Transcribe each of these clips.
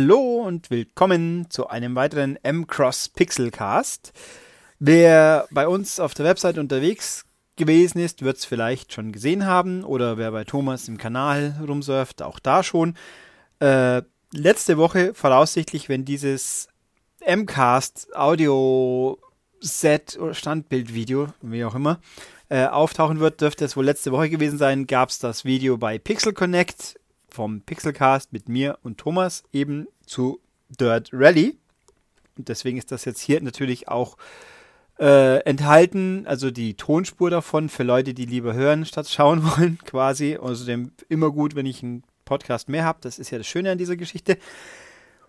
Hallo und willkommen zu einem weiteren M-Cross Pixelcast. Wer bei uns auf der Website unterwegs gewesen ist, wird es vielleicht schon gesehen haben oder wer bei Thomas im Kanal rumsurft, auch da schon. Äh, letzte Woche voraussichtlich, wenn dieses M-Cast Audio Set oder Standbildvideo, wie auch immer, äh, auftauchen wird, dürfte es wohl letzte Woche gewesen sein, gab es das Video bei Pixel Connect vom Pixelcast mit mir und Thomas eben zu Dirt Rally. Und deswegen ist das jetzt hier natürlich auch äh, enthalten, also die Tonspur davon für Leute, die lieber hören statt schauen wollen, quasi. Außerdem immer gut, wenn ich einen Podcast mehr habe. Das ist ja das Schöne an dieser Geschichte.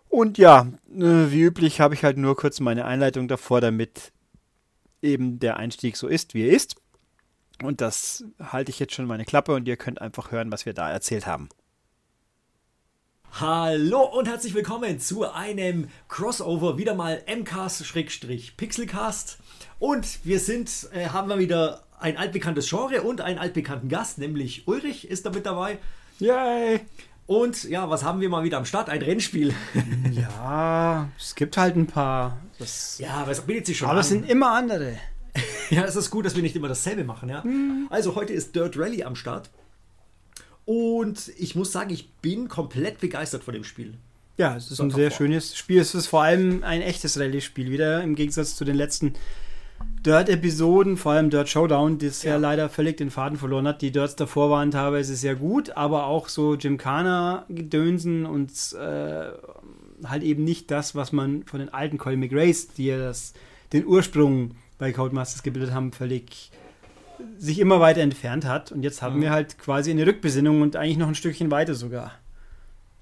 Und ja, äh, wie üblich habe ich halt nur kurz meine Einleitung davor, damit eben der Einstieg so ist, wie er ist. Und das halte ich jetzt schon meine Klappe und ihr könnt einfach hören, was wir da erzählt haben. Hallo und herzlich willkommen zu einem Crossover, wieder mal MCAST-Pixelcast. Und wir sind, äh, haben wir wieder ein altbekanntes Genre und einen altbekannten Gast, nämlich Ulrich ist da mit dabei. Yay! Und ja, was haben wir mal wieder am Start? Ein Rennspiel. ja, es gibt halt ein paar. Das ja, aber es bietet sich schon aber an. es sind immer andere. ja, es ist gut, dass wir nicht immer dasselbe machen, ja. Mhm. Also heute ist Dirt Rally am Start. Und ich muss sagen, ich bin komplett begeistert von dem Spiel. Ja, es ist so ein sehr vor. schönes Spiel. Es ist vor allem ein echtes Rallye-Spiel wieder, im Gegensatz zu den letzten Dirt-Episoden, vor allem Dirt Showdown, das ja. ja. leider völlig den Faden verloren hat. Die Dirts davor waren teilweise sehr gut, aber auch so Gymkhana-Gedönsen und äh, halt eben nicht das, was man von den alten Colin McRae's, die ja das, den Ursprung bei Codemasters gebildet haben, völlig sich immer weiter entfernt hat. Und jetzt haben mhm. wir halt quasi eine Rückbesinnung und eigentlich noch ein Stückchen weiter sogar.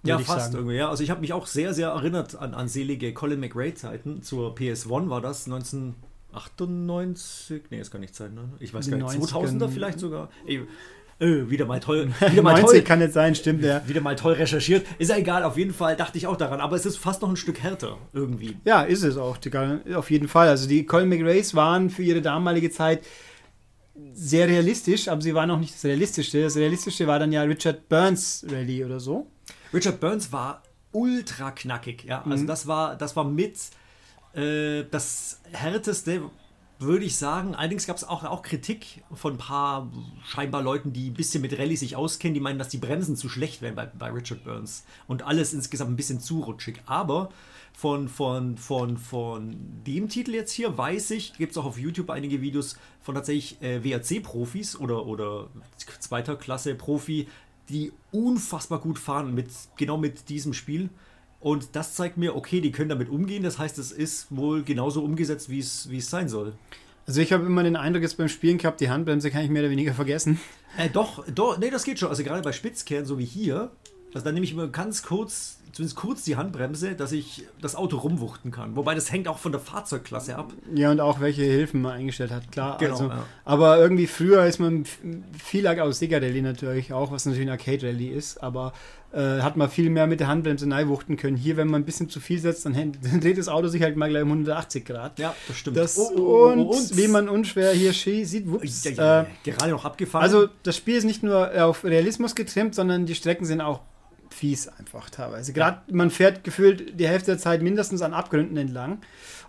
Ja, fast sagen. irgendwie, ja. Also ich habe mich auch sehr, sehr erinnert an, an selige Colin McRae-Zeiten. Zur PS1 war das 1998. Nee, das kann nicht sein, ne? Ich weiß gar nicht. 2000er vielleicht sogar. Ey, äh, wieder mal toll. Wieder mal toll. kann jetzt sein, stimmt, ja. Wieder mal toll recherchiert. Ist ja egal, auf jeden Fall dachte ich auch daran. Aber es ist fast noch ein Stück härter, irgendwie. Ja, ist es auch. Auf jeden Fall. Also die Colin McRae's waren für ihre damalige Zeit sehr realistisch, aber sie war noch nicht das Realistischste. Das Realistischste war dann ja Richard Burns Rally oder so. Richard Burns war ultra knackig, ja. Also mhm. das war, das war mit äh, das härteste, würde ich sagen. Allerdings gab es auch, auch Kritik von ein paar scheinbar Leuten, die ein bisschen mit Rallye sich auskennen, die meinen, dass die Bremsen zu schlecht wären bei, bei Richard Burns und alles insgesamt ein bisschen zu rutschig. Aber von, von, von, von dem Titel jetzt hier weiß ich, gibt es auch auf YouTube einige Videos von tatsächlich äh, WRC-Profis oder, oder zweiter Klasse Profi, die unfassbar gut fahren mit genau mit diesem Spiel. Und das zeigt mir, okay, die können damit umgehen. Das heißt, es ist wohl genauso umgesetzt, wie es, wie es sein soll. Also ich habe immer den Eindruck, jetzt beim Spielen gehabt, die Handbremse kann ich mehr oder weniger vergessen. Äh, doch, doch, nee, das geht schon. Also gerade bei Spitzkehren, so wie hier, also dann nehme ich immer ganz kurz zumindest kurz die Handbremse, dass ich das Auto rumwuchten kann. Wobei das hängt auch von der Fahrzeugklasse ab. Ja, und auch welche Hilfen man eingestellt hat, klar. Genau, also, ja. Aber irgendwie früher ist man viel aus Sega Rally natürlich auch, was natürlich ein Arcade Rally ist, aber äh, hat man viel mehr mit der Handbremse wuchten können. Hier, wenn man ein bisschen zu viel setzt, dann, dann dreht das Auto sich halt mal gleich um 180 Grad. Ja, das stimmt. Das, oh, oh, oh, und, und, wie man unschwer hier sieht, wups, ja, ja, äh, gerade noch abgefahren. Also das Spiel ist nicht nur auf Realismus getrimmt, sondern die Strecken sind auch fies einfach teilweise. Gerade man fährt gefühlt die Hälfte der Zeit mindestens an Abgründen entlang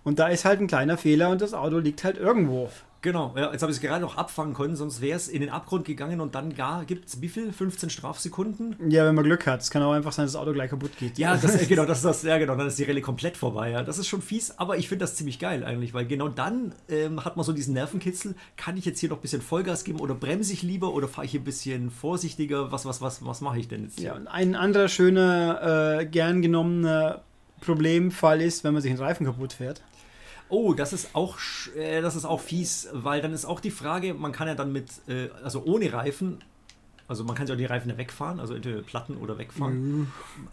und da ist halt ein kleiner Fehler und das Auto liegt halt irgendwo. Genau, ja, jetzt habe ich es gerade noch abfangen können, sonst wäre es in den Abgrund gegangen und dann gar gibt es wie viel? 15 Strafsekunden? Ja, wenn man Glück hat. Es kann auch einfach sein, dass das Auto gleich kaputt geht. Ja, das, äh, genau, das, das, ja, genau, dann ist die Rallye komplett vorbei. Ja. Das ist schon fies, aber ich finde das ziemlich geil eigentlich, weil genau dann ähm, hat man so diesen Nervenkitzel. Kann ich jetzt hier noch ein bisschen Vollgas geben oder bremse ich lieber oder fahre ich hier ein bisschen vorsichtiger? Was, was, was, was mache ich denn jetzt? Hier? Ja, und ein anderer schöner, äh, gern genommener Problemfall ist, wenn man sich einen Reifen kaputt fährt. Oh, das ist auch, äh, das ist auch fies, weil dann ist auch die Frage, man kann ja dann mit, äh, also ohne Reifen, also man kann ja auch die Reifen wegfahren, also entweder Platten oder wegfahren. Mhm.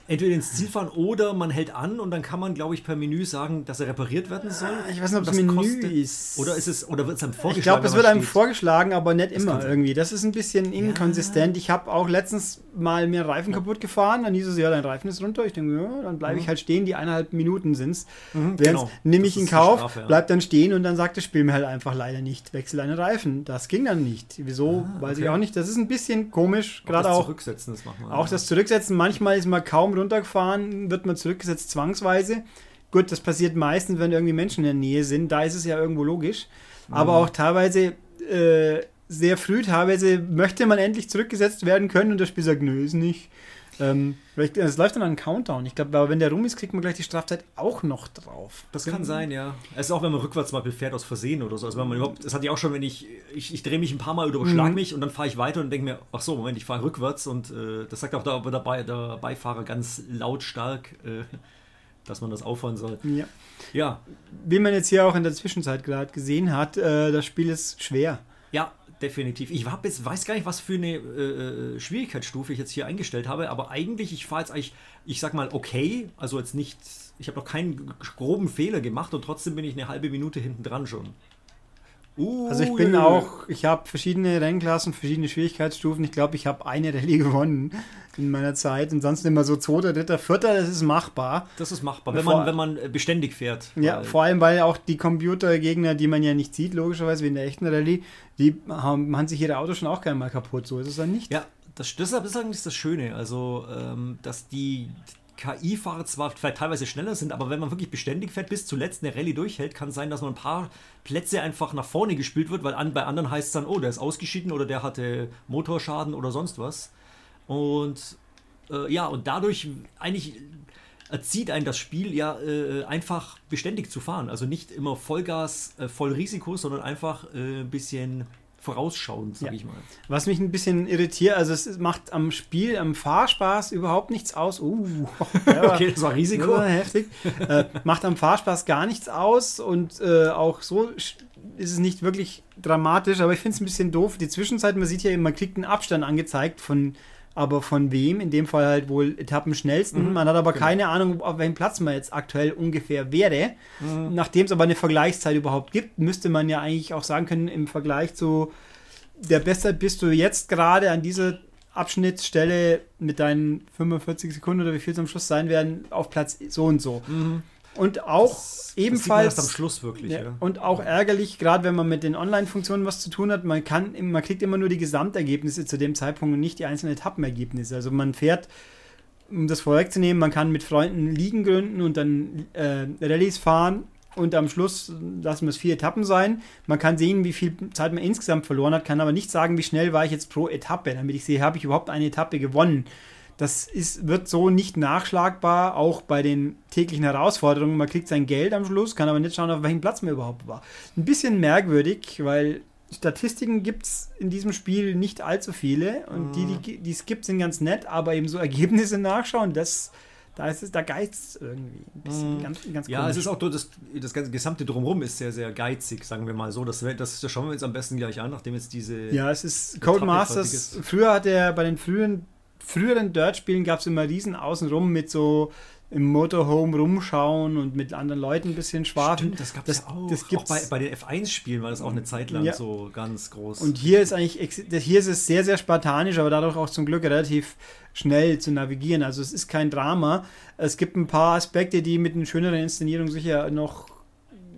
Entweder ins Ziel fahren oder man hält an und dann kann man, glaube ich, per Menü sagen, dass er repariert werden soll. Ah, ich weiß nicht, ob das Menü kostet. ist. Oder ist es, oder wird es einem vorgeschlagen? Ich glaube, es wird einem steht. vorgeschlagen, aber nicht das immer irgendwie. Das ist ein bisschen inkonsistent. Ja. Ich habe auch letztens mal mehr Reifen ja. kaputt gefahren, dann hieß es, ja, dein Reifen ist runter. Ich denke, ja, dann bleibe mhm. ich halt stehen, die eineinhalb Minuten sind es. Mhm, genau. nehme ich in Kauf, Strafe, ja. bleib dann stehen und dann sagt das Spiel mir halt einfach leider nicht, wechsel deine Reifen. Das ging dann nicht. Wieso, ah, weiß okay. ich auch nicht. Das ist ein bisschen komisch, gerade auch. Zurücksetzen, das macht man. Auch das Zurücksetzen, manchmal ist man kaum runtergefahren, wird man zurückgesetzt zwangsweise. Gut, das passiert meistens, wenn irgendwie Menschen in der Nähe sind, da ist es ja irgendwo logisch. Aber mhm. auch teilweise äh, sehr früh, teilweise möchte man endlich zurückgesetzt werden können und das Spiel sagt, nö, ist nicht. Ähm, es läuft dann an Countdown. Ich glaube, aber wenn der rum ist, kriegt man gleich die Strafzeit auch noch drauf. Das kann sein, ja. Es ist auch, wenn man rückwärts mal fährt aus Versehen oder so. Also wenn man überhaupt, das hatte ich auch schon, wenn ich, ich, ich drehe mich ein paar Mal oder überschlage mhm. mich und dann fahre ich weiter und denke mir, ach so, Moment, ich fahre rückwärts und äh, das sagt auch der, der, der Beifahrer ganz lautstark, äh, dass man das auffahren soll. Ja. ja. Wie man jetzt hier auch in der Zwischenzeit gerade gesehen hat, äh, das Spiel ist schwer. Definitiv. Ich hab jetzt, weiß gar nicht, was für eine äh, äh, Schwierigkeitsstufe ich jetzt hier eingestellt habe, aber eigentlich, ich fahre jetzt eigentlich, ich sag mal, okay, also jetzt nicht, ich habe noch keinen groben Fehler gemacht und trotzdem bin ich eine halbe Minute hinten dran schon. Uh, also ich bin auch, ich habe verschiedene Rennklassen, verschiedene Schwierigkeitsstufen. Ich glaube, ich habe eine Rallye gewonnen in meiner Zeit. Und sonst immer so zweiter, dritter, vierter, das ist machbar. Das ist machbar, wenn man, wenn man beständig fährt. Ja, vor allem, weil auch die Computergegner, die man ja nicht sieht, logischerweise wie in der echten Rallye, die haben, haben sich ihre Autos schon auch gerne mal kaputt. So ist es dann nicht. Ja, das, deshalb ist eigentlich das Schöne. Also, ähm, dass die KI-Fahrer zwar teilweise schneller sind, aber wenn man wirklich beständig fährt, bis zuletzt eine Rallye durchhält, kann sein, dass man ein paar Plätze einfach nach vorne gespielt wird, weil an, bei anderen heißt es dann, oh, der ist ausgeschieden oder der hatte Motorschaden oder sonst was. Und äh, ja, und dadurch eigentlich erzieht einen das Spiel ja äh, einfach beständig zu fahren. Also nicht immer Vollgas, äh, voll Risiko, sondern einfach äh, ein bisschen vorausschauend, sag ja. ich mal. Was mich ein bisschen irritiert, also es macht am Spiel, am Fahrspaß überhaupt nichts aus. Uh, ja, okay, das war Risiko. War heftig. äh, macht am Fahrspaß gar nichts aus und äh, auch so ist es nicht wirklich dramatisch, aber ich finde es ein bisschen doof. Die Zwischenzeit, man sieht ja, man kriegt einen Abstand angezeigt von aber von wem? In dem Fall halt wohl Etappen schnellsten. Mhm, man hat aber genau. keine Ahnung, auf welchem Platz man jetzt aktuell ungefähr wäre. Mhm. Nachdem es aber eine Vergleichszeit überhaupt gibt, müsste man ja eigentlich auch sagen können, im Vergleich zu der Bestzeit bist du jetzt gerade an dieser Abschnittsstelle mit deinen 45 Sekunden oder wie viel es am Schluss sein werden, auf Platz so und so. Mhm. Und auch das, ebenfalls. Das am Schluss wirklich. Ja, ja. Und auch ärgerlich, gerade wenn man mit den Online-Funktionen was zu tun hat, man kann, man kriegt immer nur die Gesamtergebnisse zu dem Zeitpunkt und nicht die einzelnen Etappenergebnisse. Also man fährt, um das vorwegzunehmen, man kann mit Freunden Ligen gründen und dann äh, Rallyes fahren und am Schluss lassen wir es vier Etappen sein. Man kann sehen, wie viel Zeit man insgesamt verloren hat, kann aber nicht sagen, wie schnell war ich jetzt pro Etappe, damit ich sehe, habe ich überhaupt eine Etappe gewonnen. Das ist, wird so nicht nachschlagbar, auch bei den täglichen Herausforderungen. Man kriegt sein Geld am Schluss, kann aber nicht schauen, auf welchem Platz man überhaupt war. Ein bisschen merkwürdig, weil Statistiken gibt es in diesem Spiel nicht allzu viele. Und mhm. die, die es gibt, sind ganz nett, aber eben so Ergebnisse nachschauen, das da ist es, da geizt irgendwie. Ein bisschen, mm. ganz, ganz ja, es ist auch das, das ganze gesamte Drumherum ist sehr, sehr geizig, sagen wir mal so. Das, das, das schauen wir uns am besten gleich an, nachdem jetzt diese. Ja, es ist Codemasters. Früher hat er bei den frühen früheren Dirt-Spielen gab es immer Riesen außenrum mit so im Motorhome rumschauen und mit anderen Leuten ein bisschen schwafeln. Stimmt, das gab es ja auch. Das gibt's. auch bei, bei den F1-Spielen war das auch eine Zeit lang ja. so ganz groß. Und hier ist eigentlich, hier ist es sehr, sehr spartanisch, aber dadurch auch zum Glück relativ schnell zu navigieren. Also es ist kein Drama. Es gibt ein paar Aspekte, die mit einer schöneren Inszenierung sicher noch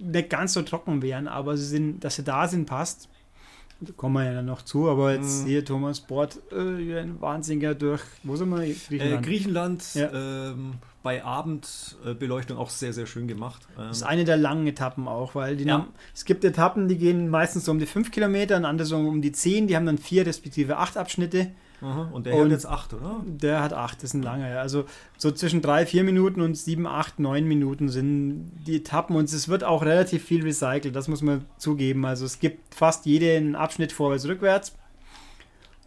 nicht ganz so trocken wären, aber sie sind, dass sie da sind, passt. Da kommen wir ja dann noch zu, aber jetzt mhm. hier Thomas Bord, äh, ein Wahnsinniger durch, wo sind wir? Griechenland. Äh, Griechenland ja. ähm, bei Abendbeleuchtung auch sehr, sehr schön gemacht. Ähm, das ist eine der langen Etappen auch, weil die ja. haben, es gibt Etappen, die gehen meistens so um die 5 Kilometer, andere so um die 10, die haben dann vier respektive acht Abschnitte. Aha, und der und hat jetzt acht, oder? Der hat acht, das ist ein langer. Also so zwischen drei, vier Minuten und sieben, acht, neun Minuten sind die Etappen und es wird auch relativ viel recycelt, das muss man zugeben. Also es gibt fast jeden Abschnitt vorwärts, rückwärts.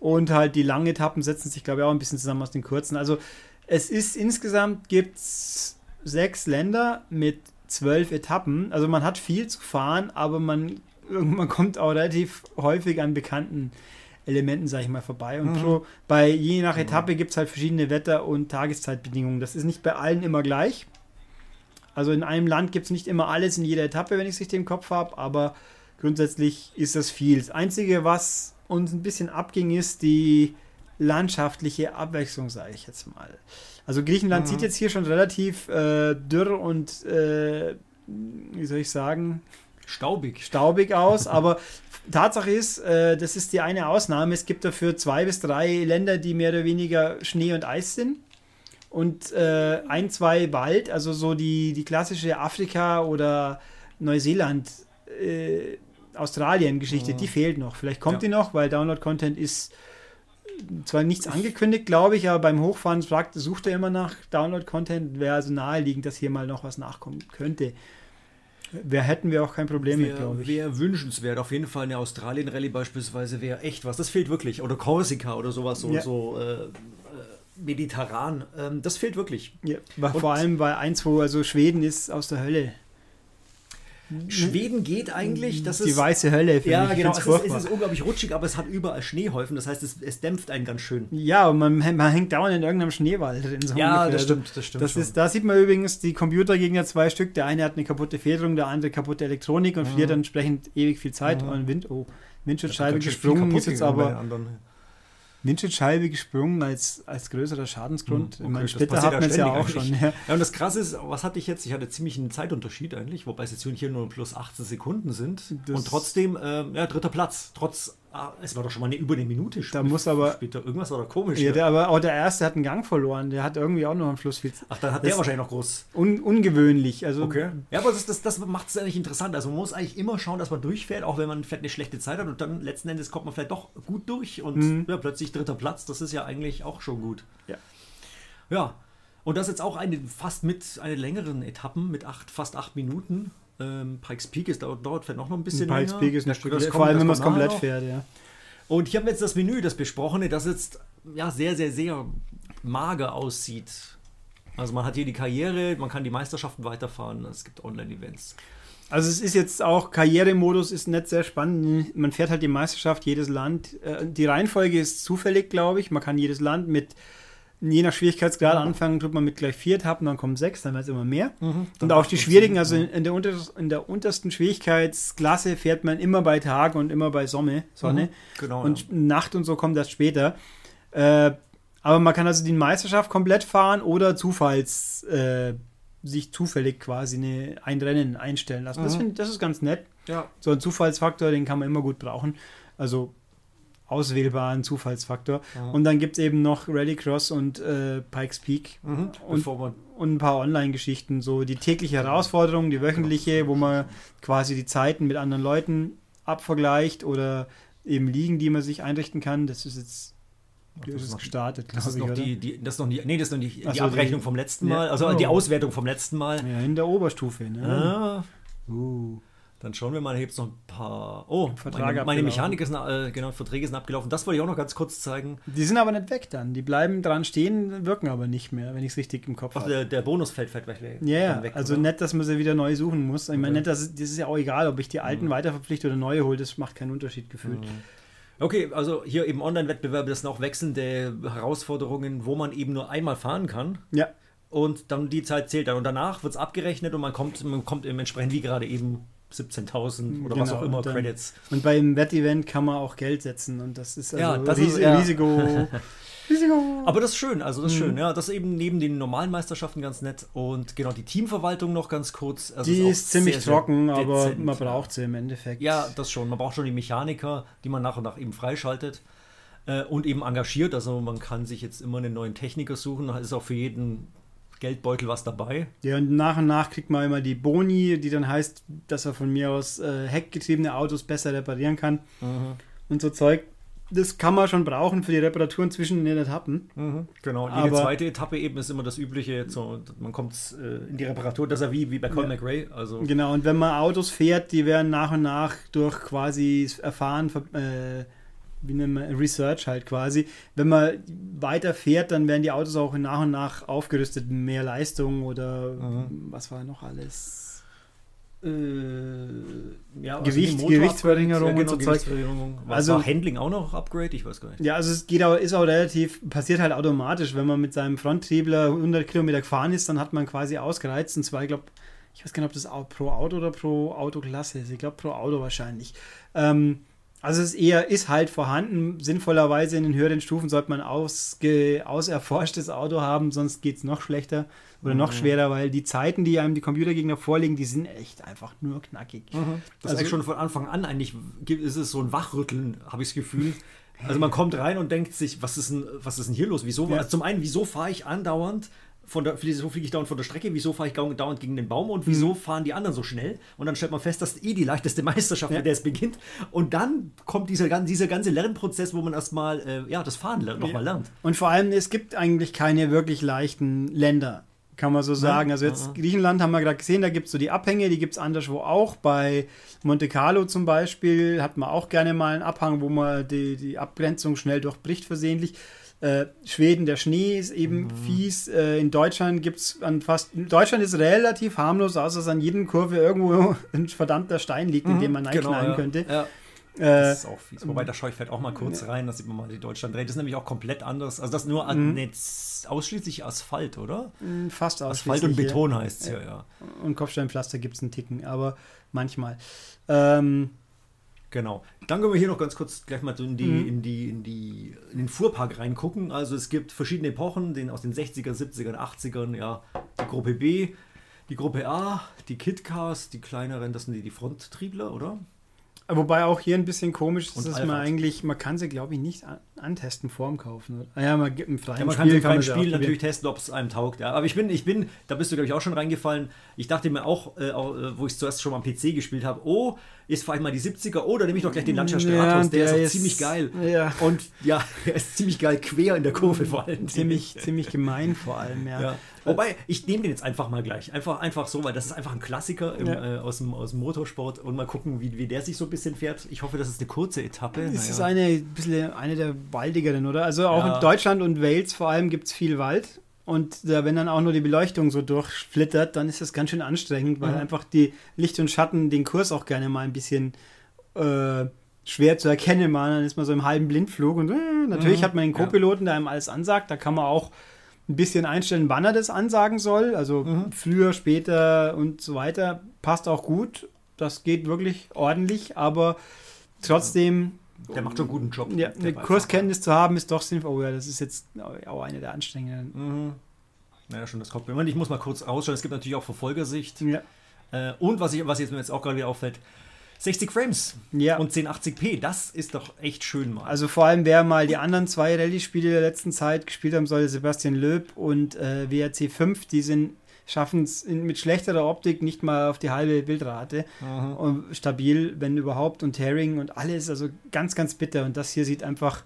Und halt die langen Etappen setzen sich, glaube ich, auch ein bisschen zusammen aus den kurzen. Also es ist insgesamt gibt es sechs Länder mit zwölf Etappen. Also man hat viel zu fahren, aber man, man kommt auch relativ häufig an bekannten Elementen, sage ich mal, vorbei. Und mhm. so bei je nach Etappe gibt es halt verschiedene Wetter- und Tageszeitbedingungen. Das ist nicht bei allen immer gleich. Also in einem Land gibt es nicht immer alles in jeder Etappe, wenn ich es richtig im Kopf habe, aber grundsätzlich ist das viel. Das Einzige, was uns ein bisschen abging, ist die landschaftliche Abwechslung, sage ich jetzt mal. Also Griechenland mhm. sieht jetzt hier schon relativ äh, dürr und, äh, wie soll ich sagen, staubig. Staubig aus, aber Tatsache ist, äh, das ist die eine Ausnahme. Es gibt dafür zwei bis drei Länder, die mehr oder weniger Schnee und Eis sind. Und äh, ein, zwei Wald, also so die, die klassische Afrika- oder Neuseeland, äh, Australien-Geschichte, mhm. die fehlt noch. Vielleicht kommt ja. die noch, weil Download-Content ist zwar nichts angekündigt, glaube ich, aber beim Hochfahren fragt, sucht er immer nach Download-Content. Wäre also naheliegend, dass hier mal noch was nachkommen könnte. Wer hätten wir auch kein Problem wär, mit, glaube ich. Wäre wünschenswert. Auf jeden Fall eine Australien-Rallye beispielsweise wäre echt was. Das fehlt wirklich. Oder Korsika oder sowas, so, ja. so äh, äh mediterran. Ähm, das fehlt wirklich. Ja, vor allem, weil eins, wo also Schweden ist aus der Hölle. Schweden geht eigentlich. Das die ist, weiße Hölle. Ja, ich. genau. Es ist, es ist, unglaublich rutschig, aber es hat überall Schneehäufen. Das heißt, es, es dämpft einen ganz schön. Ja, und man, man hängt dauernd in irgendeinem Schneewald drin. So ja, ungefähr. das stimmt. Das, stimmt das ist, da sieht man übrigens, die Computer gegen ja zwei Stück. Der eine hat eine kaputte Federung, der andere kaputte Elektronik und mhm. verliert dann entsprechend ewig viel Zeit. Mhm. Und Wind, oh, Windschutzscheibe gesprungen ist jetzt aber. Windschutzscheibe gesprungen als, als größerer Schadensgrund. Hm, okay, meine, Splitter hat man es ja auch eigentlich. schon. Ja. ja. und das Krasse ist, was hatte ich jetzt? Ich hatte ziemlich einen Zeitunterschied eigentlich, wobei es jetzt hier nur plus 18 Sekunden sind. Das und trotzdem, äh, ja, dritter Platz, trotz Ah, es war doch schon mal eine, über eine Minute da muss aber später. Irgendwas war da komisch. Ja, der, aber auch der erste hat einen Gang verloren. Der hat irgendwie auch noch am Schluss viel. Ach, dann hat der wahrscheinlich noch groß. Un, ungewöhnlich. Also okay. Ja, aber das, das, das macht es eigentlich interessant. Also man muss eigentlich immer schauen, dass man durchfährt, auch wenn man vielleicht eine schlechte Zeit hat und dann letzten Endes kommt man vielleicht doch gut durch und mhm. ja, plötzlich dritter Platz. Das ist ja eigentlich auch schon gut. Ja. Ja. Und das jetzt auch eine fast mit einer längeren Etappen mit acht, fast acht Minuten. Ähm, Pikes Peak ist, dauert, dauert vielleicht noch ein bisschen Pikes länger. Peak ist ein Stück, vor allem wenn man es komplett fährt, ja. Und hier haben wir jetzt das Menü, das besprochene, das jetzt ja sehr, sehr, sehr mager aussieht. Also man hat hier die Karriere, man kann die Meisterschaften weiterfahren, es gibt Online-Events. Also es ist jetzt auch, Karrieremodus ist nicht sehr spannend. Man fährt halt die Meisterschaft, jedes Land. Äh, die Reihenfolge ist zufällig, glaube ich. Man kann jedes Land mit je nach Schwierigkeitsgrad anfangen, tut man mit gleich vier Etappen, dann kommen sechs, dann wird es immer mehr. Mhm, und auch die schwierigen, also in, in, der unter, in, der untersten Schwierigkeitsklasse fährt man immer bei Tag und immer bei Sonne. Sonne. Mhm, genau, und ja. Nacht und so kommt das später. Äh, aber man kann also die Meisterschaft komplett fahren oder zufalls äh, sich zufällig quasi eine, ein Rennen einstellen lassen. Das, mhm. find, das ist ganz nett. Ja. So ein Zufallsfaktor, den kann man immer gut brauchen. Also auswählbaren Zufallsfaktor. Ja. Und dann gibt es eben noch Rallycross und äh, Pikes Peak mhm, und, und, ein paar Online-Geschichten, so die tägliche Herausforderung, die wöchentliche, wo man quasi die Zeiten mit anderen Leuten abvergleicht oder eben Ligen, die man sich einrichten kann. Das ist jetzt das, das ist gestartet, das ist noch ich, die, die, das ist noch die, nee, das ist noch die, die Abrechnung die, vom letzten Mal, also oh. die Auswertung vom letzten Mal. Ja, in der Oberstufe, ne? Ah. Uh. Dann schauen wir mal, hier gibt es noch ein paar. Oh, Vertrag meine, meine Mechanik ist, äh, genau, Verträge sind abgelaufen. Das wollte ich auch noch ganz kurz zeigen. Die sind aber nicht weg dann. Die bleiben dran stehen, wirken aber nicht mehr, wenn ich es richtig im Kopf habe. Der, der Bonus fällt fällt weg. Ja, also oder? nicht, dass man sie wieder neu suchen muss. Ich okay. meine, das, das ist ja auch egal, ob ich die alten mhm. weiterverpflichte oder neue hole. Das macht keinen Unterschied gefühlt. Mhm. Okay, also hier eben Online-Wettbewerbe, das sind auch wechselnde Herausforderungen, wo man eben nur einmal fahren kann. Ja. Und dann die Zeit zählt dann. Und danach wird es abgerechnet und man kommt, man kommt eben entsprechend, wie gerade eben 17.000 oder genau, was auch immer und dann, Credits. Und beim Wettevent kann man auch Geld setzen und das ist also ja, das Ris ist, ja. Risiko. Risiko. Aber das ist schön, also das ist mhm. schön, ja. Das ist eben neben den normalen Meisterschaften ganz nett. Und genau, die Teamverwaltung noch ganz kurz. Also die ist, ist ziemlich sehr, trocken, sehr aber man braucht sie im Endeffekt. Ja, das schon. Man braucht schon die Mechaniker, die man nach und nach eben freischaltet. Äh, und eben engagiert. Also man kann sich jetzt immer einen neuen Techniker suchen. Da ist auch für jeden Geldbeutel was dabei. Ja, und nach und nach kriegt man immer die Boni, die dann heißt, dass er von mir aus äh, heckgetriebene Autos besser reparieren kann. Mhm. Und so Zeug. Das kann man schon brauchen für die Reparaturen zwischen den Etappen. Mhm, genau. Und die zweite Etappe eben ist immer das Übliche. So, man kommt äh, in die Reparatur, das ist ja wie, wie bei Colin ja. McRae. Also. Genau, und wenn man Autos fährt, die werden nach und nach durch quasi Erfahren äh, wie nennt man, Research halt quasi. Wenn man weiter fährt, dann werden die Autos auch nach und nach aufgerüstet, mehr Leistung oder mhm. was war noch alles? Äh, ja, also Gewicht, also Gewichtsverringerung ja, genau, Zeug. Also war Handling auch noch Upgrade? Ich weiß gar nicht. Ja, also es geht auch, ist auch relativ, passiert halt automatisch. Wenn man mit seinem Fronttriebler 100 Kilometer gefahren ist, dann hat man quasi ausgereizt und zwar, ich glaube, ich weiß gar nicht, ob das pro Auto oder pro Autoklasse ist. Ich glaube pro Auto wahrscheinlich. Ähm, Also es ist eher, ist halt vorhanden. Sinnvollerweise in den höheren Stufen sollte man ausge, auserforschtes Auto haben, sonst geht es noch schlechter oder mhm. noch schwerer, weil die Zeiten, die einem die Computergegner vorlegen, die sind echt einfach nur knackig. Mhm. Das also, ist schon von Anfang an eigentlich, ist es so ein Wachrütteln, habe ich das Gefühl. Also man kommt rein und denkt sich, was ist denn, was ist denn hier los? Wieso? Ja. Also zum einen, wieso fahre ich andauernd von der, wieso fliege ich dauernd von der Strecke, wieso fahre ich dauernd gegen den Baum und wieso mhm. fahren die anderen so schnell? Und dann stellt man fest, das ist eh die leichteste Meisterschaft, ja. mit der es beginnt. Und dann kommt dieser, dieser ganze Lernprozess, wo man erstmal äh, ja, das Fahren lernt, nochmal lernt. Und vor allem, es gibt eigentlich keine wirklich leichten Länder kann man so sagen. Also jetzt Griechenland haben wir gerade gesehen, da gibt es so die Abhänge, die gibt es anderswo auch. Bei Monte Carlo zum Beispiel hat man auch gerne mal einen Abhang, wo man die, die Abgrenzung schnell durchbricht versehentlich. Äh, Schweden, der Schnee ist eben mhm. fies. Äh, in Deutschland gibt es an fast. Deutschland ist relativ harmlos, außer dass an jedem Kurve irgendwo ein verdammter Stein liegt, mhm. in den man genau, reinknallen ja. könnte. Ja. Äh, das ist auch fies. Wobei der Scheuch fällt auch mal kurz rein, da sieht man mal die Deutschland dreht. Das ist nämlich auch komplett anders. Also das nur an, mhm. ausschließlich Asphalt, oder? Mm, fast ausschließlich. Asphalt und Beton heißt es ja, ja. Und Kopfsteinpflaster gibt es einen Ticken, aber manchmal. Ähm, Genau. Dann können wir hier noch ganz kurz gleich mal in, die, mhm. in, die, in, die, in den Fuhrpark reingucken. Also es gibt verschiedene Epochen, den aus den 60er, 70er, 80ern, ja, die Gruppe B, die Gruppe A, die Kit-Cars, die kleineren, das sind die, die Fronttriebler, oder? Wobei auch hier ein bisschen komisch ist, dass man eigentlich, man kann sie, glaube ich, nicht antesten vorm Kaufen. Ah ja, man gibt im freien ja, man Spiel. Kann im freien Spiel natürlich testen, ob es einem taugt. Ja. Aber ich bin, ich bin, da bist du, glaube ich, auch schon reingefallen. Ich dachte mir auch, äh, auch äh, wo ich zuerst schon mal am PC gespielt habe, oh, jetzt fahre ich mal die 70er, oh, dann nehme ich doch gleich den Lancia Stratos, ja, der, der, ist auch ziemlich geil. Ja. Und ja, er ist ziemlich geil quer in der Kurve vor allem. Ziemlich, ziemlich gemein vor allem, ja. ja. Wobei, ich nehme den jetzt einfach mal gleich. Einfach, einfach so, weil das ist einfach ein Klassiker im, ja. äh, aus, dem, aus dem Motorsport und mal gucken, wie, wie der sich so ein bisschen fährt. Ich hoffe, das ist eine kurze Etappe. Das naja. ist eine, bisschen, eine der waldigeren, oder? Also auch ja. in Deutschland und Wales vor allem gibt es viel Wald. Und da, wenn dann auch nur die Beleuchtung so durchflittert, dann ist das ganz schön anstrengend, weil mhm. einfach die Licht und Schatten den Kurs auch gerne mal ein bisschen äh, schwer zu erkennen waren. Dann ist man so im halben Blindflug und äh, natürlich mhm. hat man den Co-Piloten, der einem alles ansagt. Da kann man auch ein bisschen einstellen, wann er das ansagen soll. Also mhm. früher, später und so weiter. Passt auch gut. Das geht wirklich ordentlich, aber trotzdem. Der macht schon einen guten Job. Ja, eine Kurskenntnis zu haben ist doch sinnvoll. Oh ja, das ist jetzt auch eine der anstrengenden. Mhm. Naja, schon das Cockpit. Ich muss mal kurz ausschauen. Es gibt natürlich auch Verfolgersicht. Ja. Äh, und was, ich, was jetzt mir jetzt auch gerade wieder auffällt, 60 Frames ja. und 1080p, das ist doch echt schön mal. Also vor allem, wer mal die anderen zwei Rallye-Spiele der letzten Zeit gespielt haben soll, Sebastian Löb und äh, WRC 5, die sind schaffen es mit schlechterer Optik nicht mal auf die halbe Bildrate. Und stabil, wenn überhaupt, und Tearing und alles, also ganz, ganz bitter. Und das hier sieht einfach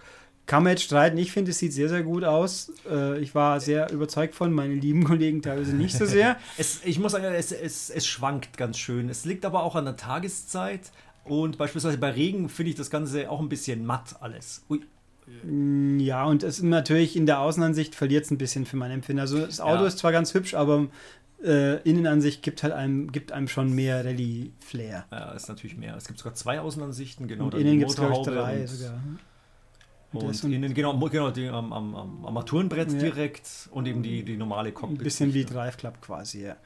kann man jetzt streiten. Ich finde, es sieht sehr, sehr gut aus. Äh, ich war sehr überzeugt von, meine lieben Kollegen teilweise nicht so sehr. es, ich muss sagen, es, es, es schwankt ganz schön. Es liegt aber auch an der Tageszeit. Und beispielsweise bei Regen finde ich das Ganze auch ein bisschen matt alles. Ui. Ja, und es ist natürlich in der Außenansicht verliert es ein bisschen für mein Empfinden. Also das Auto ja. ist zwar ganz hübsch, aber äh, Innenansicht gibt halt einem, gibt einem schon mehr Rallye-Flair. Ja, ist natürlich mehr. Es gibt sogar zwei Außenansichten, genau. Und innen gibt es, glaube ich, drei sogar. Und innen, genau, genau die, am, am, am Armaturenbrett ja. direkt und eben die, die normale Cockpit. Ein bisschen wie Drive Club quasi, ja.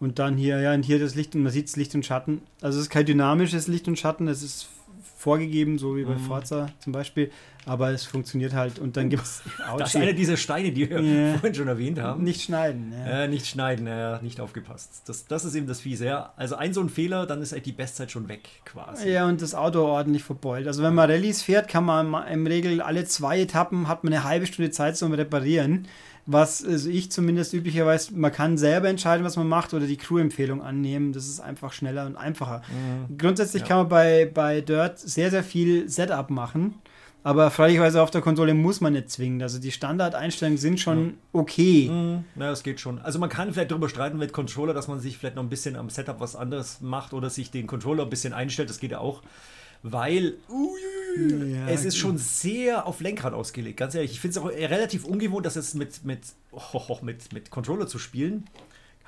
Und dann hier, ja, und hier das Licht und man sieht das Licht und Schatten. Also es ist kein dynamisches Licht und Schatten, es ist vorgegeben, so wie bei mhm. Forza zum Beispiel aber es funktioniert halt und dann gibt es. Das ist einer dieser Steine, die wir yeah. vorhin schon erwähnt haben. Nicht schneiden. Ja. Äh, nicht schneiden, äh, nicht aufgepasst. Das, das ist eben das Fiese. Ja. Also ein so ein Fehler, dann ist halt die Bestzeit schon weg quasi. Ja, und das Auto ordentlich verbeult. Also wenn man Rallyes fährt, kann man im Regel alle zwei Etappen, hat man eine halbe Stunde Zeit zum Reparieren. Was also ich zumindest üblicherweise, man kann selber entscheiden, was man macht oder die Crew-Empfehlung annehmen. Das ist einfach schneller und einfacher. Mhm. Grundsätzlich ja. kann man bei, bei Dirt sehr, sehr viel Setup machen aber freilicherweise auf der Konsole muss man nicht zwingen. Also die Standardeinstellungen sind schon okay. Mhm. Ja, das geht schon. Also man kann vielleicht darüber streiten mit Controller, dass man sich vielleicht noch ein bisschen am Setup was anderes macht oder sich den Controller ein bisschen einstellt. Das geht ja auch. Weil ui, ja, es ist schon sehr auf Lenkrad ausgelegt, ganz ehrlich. Ich finde es auch relativ ungewohnt, das jetzt mit, mit, oh, mit, mit Controller zu spielen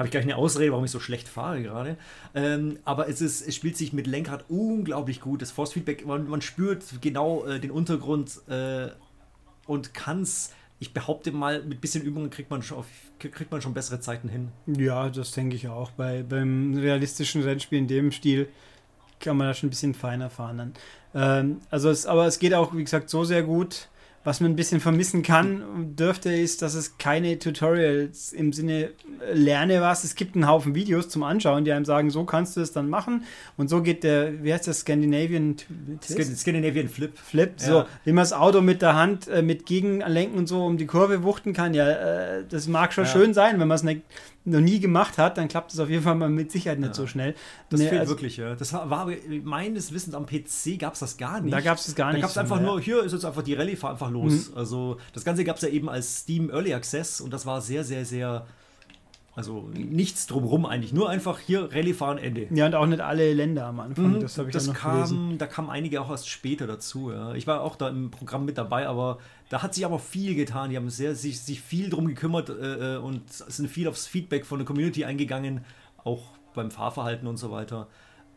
habe ich gleich eine Ausrede, warum ich so schlecht fahre gerade. Ähm, aber es, ist, es spielt sich mit Lenkrad unglaublich gut. Das Force-Feedback, man, man, spürt genau äh, den Untergrund äh, und kann es, ich behaupte mal, mit bisschen Übungen kriegt man schon, auf, kriegt man schon bessere Zeiten hin. Ja, das denke ich auch. Bei, beim realistischen Rennspiel in dem Stil kann man da schon ein bisschen feiner fahren. Dann. Ähm, also es, aber es geht auch, wie gesagt, so sehr gut. Was man ein bisschen vermissen kann, dürfte, ist, dass es keine Tutorials im Sinne äh, lerne was. Es gibt einen Haufen Videos zum Anschauen, die einem sagen, so kannst du es dann machen. Und so geht der, wie heißt das, Scandinavian Twist? Scandinavian Flip. Flip, ja. so. Wie man das Auto mit der Hand, äh, mit Gegenlenken und so um die Kurve wuchten kann. Ja, äh, das mag schon ja. schön sein, wenn man es nicht noch nie gemacht hat, dann klappt es auf jeden Fall mal mit Sicherheit nicht ja. so schnell. Das nee, fehlt also, wirklich, ja. Das war, meines Wissens am PC gab es das gar nicht. Da gab es das gar nicht. Da gab es einfach nur, hier ist jetzt einfach die Rallye, fahr einfach los. Mhm. Also das Ganze gab es ja eben als Steam Early Access und das war sehr, sehr, sehr also nichts drumherum eigentlich, nur einfach hier Rallye fahren, Ende. Ja, und auch nicht alle Länder am Anfang. Mhm, das habe ich das dann noch kam, gelesen. Da kamen einige auch erst später dazu. Ja. Ich war auch da im Programm mit dabei, aber da hat sich aber viel getan. Die haben sehr, sich, sich viel drum gekümmert äh, äh und sind viel aufs Feedback von der Community eingegangen, auch beim Fahrverhalten und so weiter.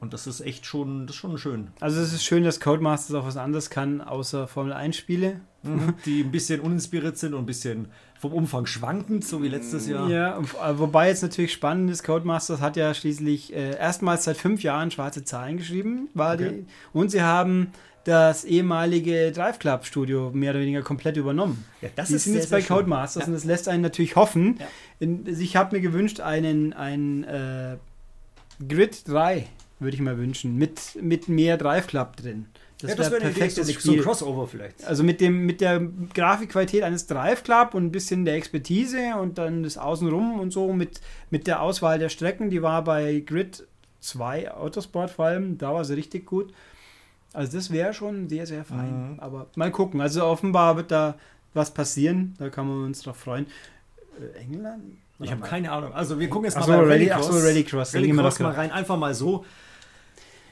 Und das ist echt schon, das schon schön. Also es ist schön, dass Codemasters auch was anderes kann, außer Formel 1 Spiele. Mhm, die ein bisschen uninspiriert sind und ein bisschen vom Umfang schwankend, so wie letztes Jahr. Ja, äh, wobei jetzt natürlich spannend ist, Codemasters hat ja schließlich äh, erstmals seit fünf Jahren schwarze Zahlen geschrieben. War okay. die, und sie haben das ehemalige Drive Club Studio mehr oder weniger komplett übernommen. Ja, das die ist sind jetzt bei Codemasters ja. und das lässt einen natürlich hoffen. Ja. Ich habe mir gewünscht, einen, einen äh, Grid 3 würde ich mir wünschen, mit, mit mehr Drive Club drin. Das ja, das wäre perfekt. So, so ein Crossover vielleicht. Also mit, dem, mit der Grafikqualität eines Drive Club und ein bisschen der Expertise und dann das Außenrum und so mit, mit der Auswahl der Strecken, die war bei Grid 2 Autosport vor allem, da war sie richtig gut. Also das wäre schon sehr, sehr fein. Mhm. Aber mal gucken. Also offenbar wird da was passieren. Da kann man uns drauf freuen. Äh, England? Ich habe keine Ahnung. Also wir gucken jetzt mal so, bei Rallycross. Ach so, Rallycross. Rallycross mal rein. Einfach mal so.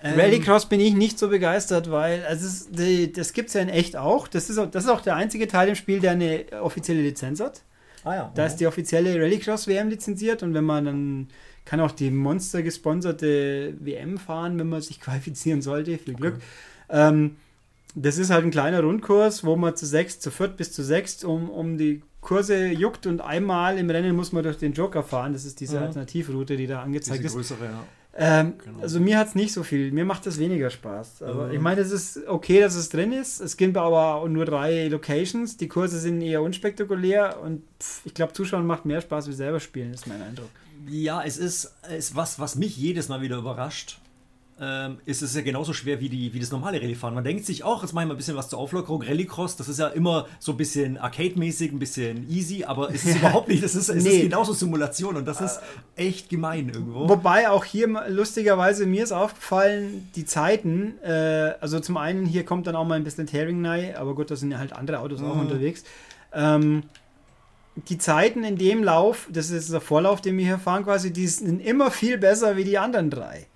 Ähm, Rallycross bin ich nicht so begeistert, weil also es, die, das gibt es ja in echt auch. Das ist, auch. das ist auch der einzige Teil im Spiel, der eine offizielle Lizenz hat. Ah ja. Da ist die offizielle Rallycross-WM lizenziert und wenn man dann kann auch die Monster gesponserte WM fahren, wenn man sich qualifizieren sollte. Viel Glück. Okay. Ähm, das ist halt ein kleiner Rundkurs, wo man zu sechs, zu viert bis zu sechs um, um die Kurse juckt und einmal im Rennen muss man durch den Joker fahren. Das ist diese. Alternativroute, die da angezeigt diese größere, ist. Ja. Ähm, genau. Also mir hat es nicht so viel, mir macht das weniger Spaß. Aber mhm. ich meine, es ist okay, dass es drin ist. Es gibt aber nur drei Locations. Die Kurse sind eher unspektakulär und pff, ich glaube, Zuschauen macht mehr Spaß wie selber spielen, ist mein Eindruck. Ja, es ist, ist was, was mich jedes Mal wieder überrascht ähm, ist es ja genauso schwer wie, die, wie das normale Rallye-Fahren. Man denkt sich auch, jetzt mache ich mal ein bisschen was zur Auflockerung. Rallycross, das ist ja immer so ein bisschen Arcade-mäßig, ein bisschen easy, aber es ist überhaupt nicht, das ist, es nee. ist genauso Simulation und das ist echt gemein irgendwo. Wobei auch hier lustigerweise mir ist aufgefallen, die Zeiten, äh, also zum einen hier kommt dann auch mal ein bisschen Tearing nahe, aber gut, da sind ja halt andere Autos mhm. auch unterwegs. Ähm, die Zeiten in dem Lauf, das ist der Vorlauf, den wir hier fahren quasi, die sind immer viel besser wie die anderen drei.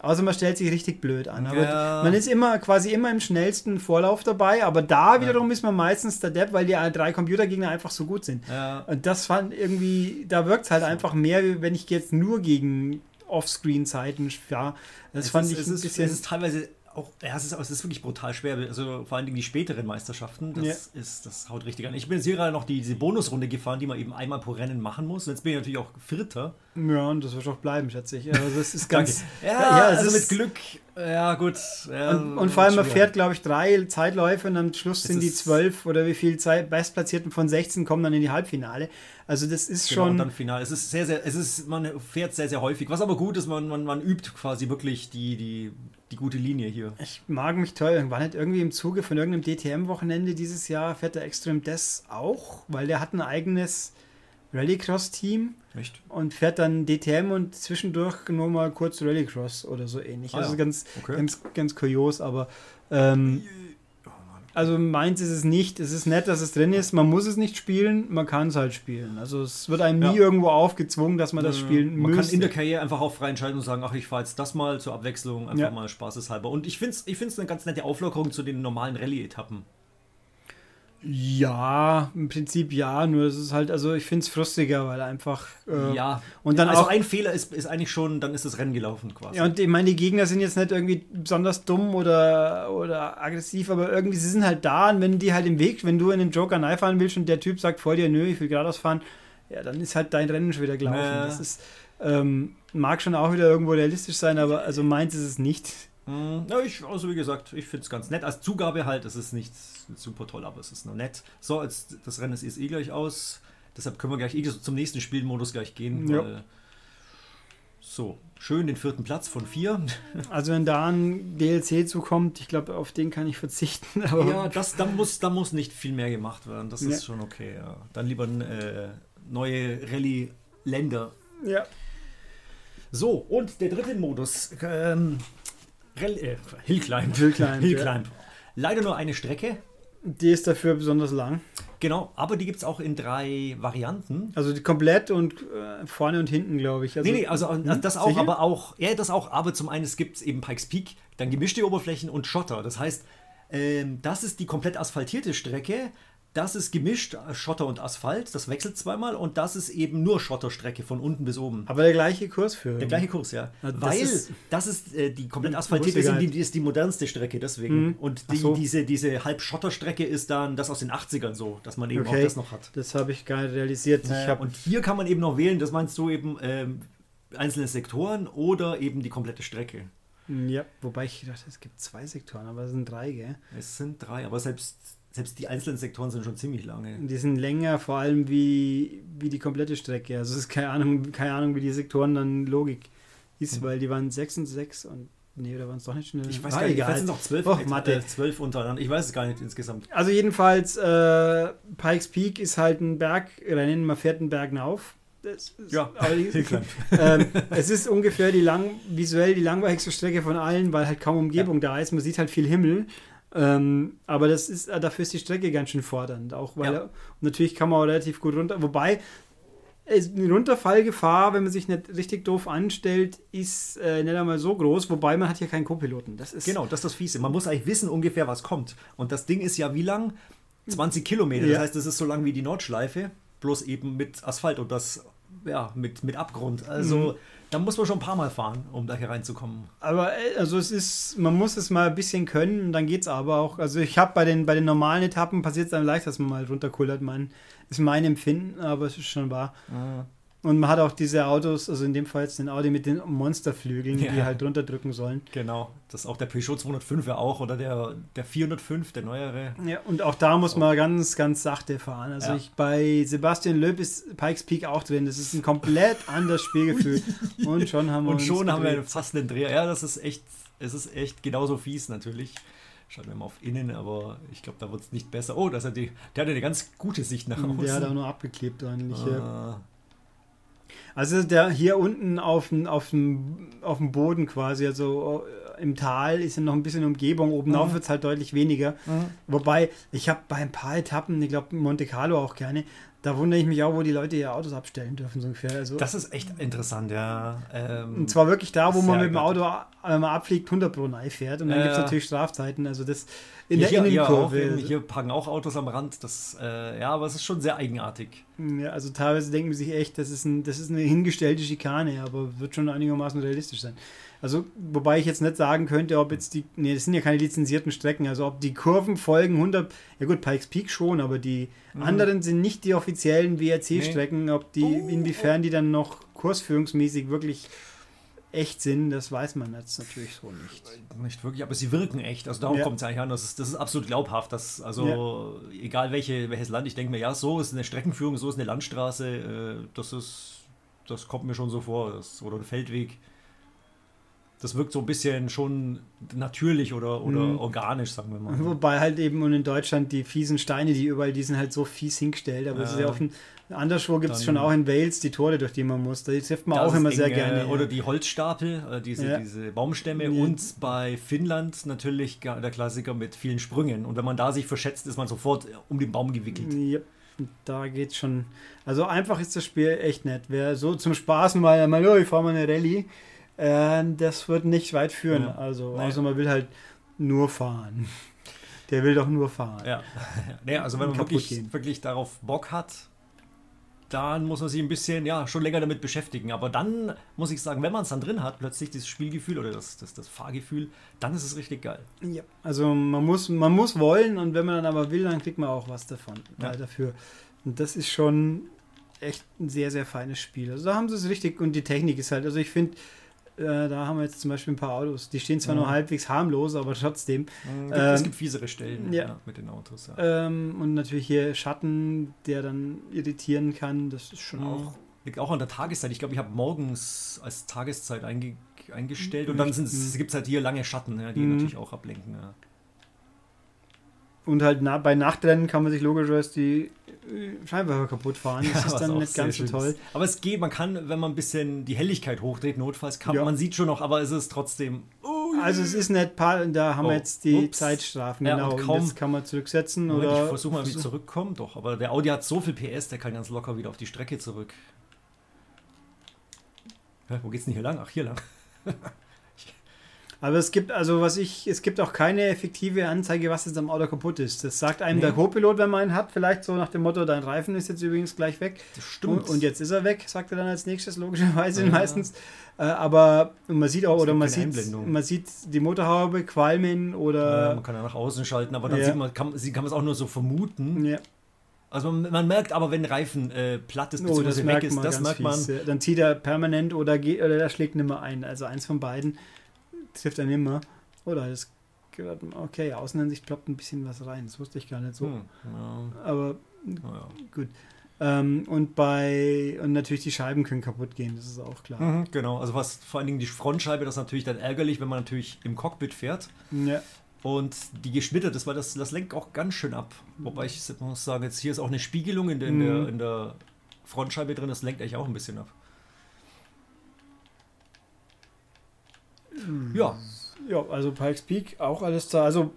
Außer man stellt sich richtig blöd an. Aber ja. man ist immer quasi immer im schnellsten Vorlauf dabei, aber da wiederum ja. ist man meistens der Depp, weil die drei Computergegner einfach so gut sind. Ja. Und das fand irgendwie, da wirkt es halt einfach mehr, wenn ich jetzt nur gegen Offscreen-Zeiten ja, Das es fand ist, ich ein bisschen. Es ist teilweise auch, ja, es ist, es ist wirklich brutal schwer. Also vor allen Dingen die späteren Meisterschaften, das ja. ist, das haut richtig an. Ich bin jetzt hier gerade noch die, diese Bonusrunde gefahren, die man eben einmal pro Rennen machen muss. Und jetzt bin ich natürlich auch Vierter. Ja, und das wird auch bleiben, schätze ich. Also das ist ganz. ja, ja, also mit Glück. Ja, gut. Ja, und, und, vor allem, man fährt, glaube ich, drei Zeitläufe und am Schluss sind die zwölf oder wie viel Zeit, Bestplatzierten von 16 kommen dann in die Halbfinale. Also das ist genau, schon. Und dann Finale. Es ist sehr, sehr, es ist, man fährt sehr, sehr häufig. Was aber gut ist, man, man, man übt quasi wirklich die, die die gute Linie hier. Ich mag mich toll. War nicht irgendwie im Zuge von irgendeinem DTM-Wochenende dieses Jahr, fährt der Extreme Death auch, weil der hat ein eigenes Rallycross-Team. Echt? Und fährt dann DTM und zwischendurch nur mal kurz Rallycross oder so ähnlich. Ah, also ja. ganz, okay. ganz, ganz kurios, aber ähm, also meins ist es nicht. Es ist nett, dass es drin ist. Man muss es nicht spielen, man kann es halt spielen. Also es wird einem ja. nie irgendwo aufgezwungen, dass man das spielen muss. Man müsste. kann in der Karriere einfach auch frei entscheiden und sagen, ach, ich fahre jetzt das mal zur Abwechslung, einfach ja. mal spaßeshalber. Und ich finde es ich eine ganz nette Auflockerung zu den normalen Rallye-Etappen. Ja, im Prinzip ja, nur es ist halt, also ich finde es frustiger, weil einfach. Äh, ja, und dann also auch. ein Fehler ist, ist eigentlich schon, dann ist das Rennen gelaufen quasi. Ja, und ich meine, die Gegner sind jetzt nicht irgendwie besonders dumm oder, oder aggressiv, aber irgendwie, sie sind halt da und wenn die halt im Weg, wenn du in den Joker fahren willst und der Typ sagt vor dir, nö, ich will geradeaus fahren, ja, dann ist halt dein Rennen schon wieder gelaufen. Äh. Das ist, ähm, mag schon auch wieder irgendwo realistisch sein, aber also meins ist es nicht. Hm, ja, ich, also wie gesagt, ich finde es ganz nett. Als Zugabe halt, es ist nicht super toll, aber es ist noch nett. So, jetzt, das Rennen ist eh gleich aus. Deshalb können wir gleich eh zum nächsten Spielmodus gleich gehen. Ja. Weil, so, schön den vierten Platz von vier. Also wenn da ein DLC zukommt, ich glaube, auf den kann ich verzichten. Aber Ja, das, da, muss, da muss nicht viel mehr gemacht werden. Das ist Ja. schon okay. Ja. Dann lieber äh, neue Rallye-Länder. ja. So, und der dritte Modus. Ähm, Rallye, äh, Hillclimb. Hillclimb, Hillclimb. Leider nur eine Strecke. Die ist dafür besonders lang. Genau, aber die gibt es auch in drei Varianten. Also die komplett und äh, vorne und hinten, glaube ich. Also, nee, nee, also äh, das auch, Sicher? aber auch, ja, das auch, aber zum einen, es gibt eben Pikes Peak, dann gemischte Oberflächen und Schotter. Das heißt, ähm, das ist die komplett asphaltierte Strecke, das ist gemischt äh, Schotter und Asphalt, das wechselt zweimal und das ist eben nur Schotterstrecke von unten bis oben. aber der gleiche Kursführer. Der gleiche Kurs, ja. Das Weil ist- das ist äh, die komplett asphaltierte, ist die, ist die modernste Strecke, deswegen. Mhm. Und Ach die, so. diese, diese Halbschotterstrecke ist dann das aus den 80ern so, dass man eben auch Okay, das noch hat. das habe ich gar nicht realisiert. ich hab, und hier kann man eben noch wählen, das meinst du eben ähm, einzelne Sektoren oder eben die komplette Strecke. ja, wobei ich dachte, es gibt zwei Sektoren, aber es sind drei, gell? Es sind drei, aber selbst, selbst die einzelnen Sektoren sind schon ziemlich lange. Die sind länger, vor allem wie, wie die komplette Strecke. Also es ist keine Ahnung, keine Ahnung, wie die Sektoren dann Logik ist, Hm. weil die waren sechs und sechs und nee, oder waren es doch nicht schnell. Ich weiß Ah, gar nicht, vielleicht sind es noch zwölf, Och, Mathe. äh, zwölf untereinander. Ich weiß es gar nicht insgesamt. Also jedenfalls, äh, Pikes Peak ist halt ein Bergrennen, man fährt einen Berg ist, Ja, ähm, es ist ungefähr die lang, visuell die langweiligste Strecke von allen, weil halt kaum Umgebung da ist. Man sieht halt viel Himmel. Ähm, aber das ist, äh, dafür ist die Strecke ganz schön fordernd. Auch weil Ja. natürlich kann man auch relativ gut runter. Wobei eine Runterfallgefahr, wenn man sich nicht richtig doof anstellt, ist äh, nicht einmal so groß. Wobei man hat hier keinen Co-Piloten. Das ist Genau, das ist das Fiese. Man muss eigentlich wissen ungefähr, was kommt. Und das Ding ist ja wie lang? 20 Kilometer. Das Ja. heißt, das ist so lang wie die Nordschleife, bloß eben mit Asphalt und das, ja, mit, mit Abgrund. Also, Mhm. da muss man schon ein paar Mal fahren, um da hier reinzukommen. Aber äh, also es ist, man muss es mal ein bisschen können und dann geht's aber auch. Also ich habe bei den, bei den normalen Etappen passiert es dann leicht, dass man mal runterkullert. Mein, ist mein Empfinden, aber es ist schon wahr. Und man hat auch diese Autos, also in dem Fall jetzt den Audi mit den Monsterflügeln, Ja. die halt runterdrücken sollen. Genau. Das ist auch der Peugeot 205 ja auch oder der, der 405, der neuere. Ja, und auch da muss man ganz, ganz sachte fahren. Also Ja. ich bei Sebastian Löb ist Pikes Peak auch drin. Das ist ein komplett anderes Spielgefühl. und schon haben wir Und schon haben wir fast einen Dreher. Ja, das ist echt, es ist echt genauso fies natürlich. Schauen wir mal auf innen, aber ich glaube, da wird es nicht besser. Oh, das hat die, der hat eine ganz gute Sicht nach außen. Der hat auch nur abgeklebt ordentlich. ja. Also der hier unten auf dem, auf dem, auf dem Boden quasi, also äh, im Tal ist ja noch ein bisschen Umgebung, oben auf Mhm. wird es halt deutlich weniger. Wobei, ich habe bei ein paar Etappen, ich glaube Monte Carlo auch gerne, da wundere ich mich auch, wo die Leute ihr Autos abstellen dürfen, so ungefähr. Also, Das ist echt interessant, ja. Ähm, und zwar wirklich da, wo man mit dem. Auto, wenn man abfliegt, 100 pro Nei fährt. Und dann Ja, gibt es natürlich Strafzeiten. Also das in hier, der hier, auch, Innenkurve. eben, hier parken auch Autos am Rand. Das, äh, ja, aber es ist schon sehr eigenartig. Ja, also teilweise denken sie sich echt, das ist, ein, das ist eine hingestellte Schikane, aber wird schon einigermaßen realistisch sein. Also, wobei ich jetzt nicht sagen könnte, ob jetzt die, nee, das sind ja keine lizenzierten Strecken, also ob die Kurven folgen 100, ja gut, Pikes Peak schon, aber die anderen sind nicht die offiziellen WRC-Strecken, ob die, Oh, inwiefern die dann noch kursführungsmäßig wirklich echt sind, das weiß man jetzt natürlich so nicht. Nicht wirklich, aber sie wirken echt. Also darum Ja. kommt es eigentlich an. Das ist, das ist absolut glaubhaft. Dass, also egal welche, welches Land, ich denke mir, ja, so ist eine Streckenführung, so ist eine Landstraße. Äh, das ist, das kommt mir schon so vor. Das, oder ein Feldweg. Das wirkt so ein bisschen schon natürlich oder, oder Mhm. organisch, sagen wir mal. Wobei halt eben und in Deutschland die fiesen Steine, die überall, die sind halt so fies hingestellt. Aber es ist ja ein, anderswo gibt es schon auch in Wales die Tore, durch die man muss. Da trifft man auch immer sehr eng, äh, gerne. Oder ja. die Holzstapel, äh, diese, Ja. diese Baumstämme. Ja. Und bei Finnland natürlich der Klassiker mit vielen Sprüngen. Und wenn man da sich verschätzt, ist man sofort äh, um den Baum gewickelt. Ja, da geht's schon. Also einfach ist das Spiel echt nett. Wer so zum Spaß mal, mal oh, ich fahre mal eine Rallye, äh, das wird nicht weit führen. Ja. Also, Nee. außer man will halt nur fahren. Der will doch nur fahren. Ja, nee, also wenn man wirklich, gehen. wirklich darauf Bock hat, dann muss man sich ein bisschen, ja, schon länger damit beschäftigen. Aber dann muss ich sagen, wenn man es dann drin hat, plötzlich dieses Spielgefühl oder das, das, das Fahrgefühl, dann ist es richtig geil. Ja, also man muss, man muss wollen und wenn man dann aber will, dann kriegt man auch was davon Ja. äh, dafür. Und das ist schon echt ein sehr, sehr feines Spiel. Also da haben sie es richtig und die Technik ist halt, also ich finde, Äh, da haben wir jetzt zum Beispiel ein paar Autos. Die stehen zwar Ja. nur halbwegs harmlos, aber trotzdem. Mhm, Ähm, es gibt fiesere Stellen ja. ja. mit den Autos. Ähm, und natürlich hier Schatten, der dann irritieren kann. Das ist schon auch. Liegt auch an der Tageszeit. Ich glaube, ich habe morgens als Tageszeit einge eingestellt und dann Mhm. gibt es halt hier lange Schatten, die Mhm. natürlich auch ablenken. Ja. Und halt na, bei Nachtrennen kann man sich logischerweise die äh, Scheinwerfer kaputt fahren. Das ist was dann nicht ganz so toll. ist. Aber es geht, man kann, wenn man ein bisschen die Helligkeit hochdreht, notfalls kann Ja. man sieht schon noch, aber es ist trotzdem. Also es ist nicht paar, da haben wir Oh, jetzt die ups. Zeitstrafen, Ja, genau. und Und kaum- das kann man zurücksetzen Moment, oder. ich versuche mal, wie ich zurückkomme. Doch, aber der Audi hat so viel PS, der kann ganz locker wieder auf die Strecke zurück. Hä, wo geht's denn hier lang? Ach, hier lang. Aber es gibt, also was ich, es gibt auch keine effektive Anzeige, was jetzt am Auto kaputt ist. Das sagt einem Nee. der Co-Pilot, wenn man einen hat, vielleicht so nach dem Motto, dein Reifen ist jetzt übrigens gleich weg. Das Und, und jetzt ist er weg, sagt er dann als nächstes, logischerweise Ja. meistens. Äh, aber man sieht auch, oder man sieht, man sieht die Motorhaube qualmen oder. man kann ja nach außen schalten, aber dann Ja. sieht man, kann, kann man es auch nur so vermuten. ja. Also man, man merkt aber, wenn Reifen äh, platt ist Oh, das bzw. weg merkt ist, man das merkt man. fies. Ja, Dann zieht er permanent oder, geht, oder er schlägt nimmer ein. Also eins von beiden trifft er nimmer. Oder das okay, Außenansicht ploppt ein bisschen was rein. Das wusste ich gar nicht so. Hm, ja, Aber naja. gut. Ähm, und bei und natürlich die Scheiben können kaputt gehen, das ist auch klar. Mhm, genau, also was vor allen Dingen die Frontscheibe, das ist natürlich dann ärgerlich, wenn man natürlich im Cockpit fährt Ja. und die geschnittert ist, weil das, das lenkt auch ganz schön ab. Wobei ich muss sagen, jetzt hier ist auch eine Spiegelung in der, in Mhm. der, in der Frontscheibe drin, das lenkt eigentlich auch ein bisschen ab. Ja, ja, also Pikes Peak auch alles da. Also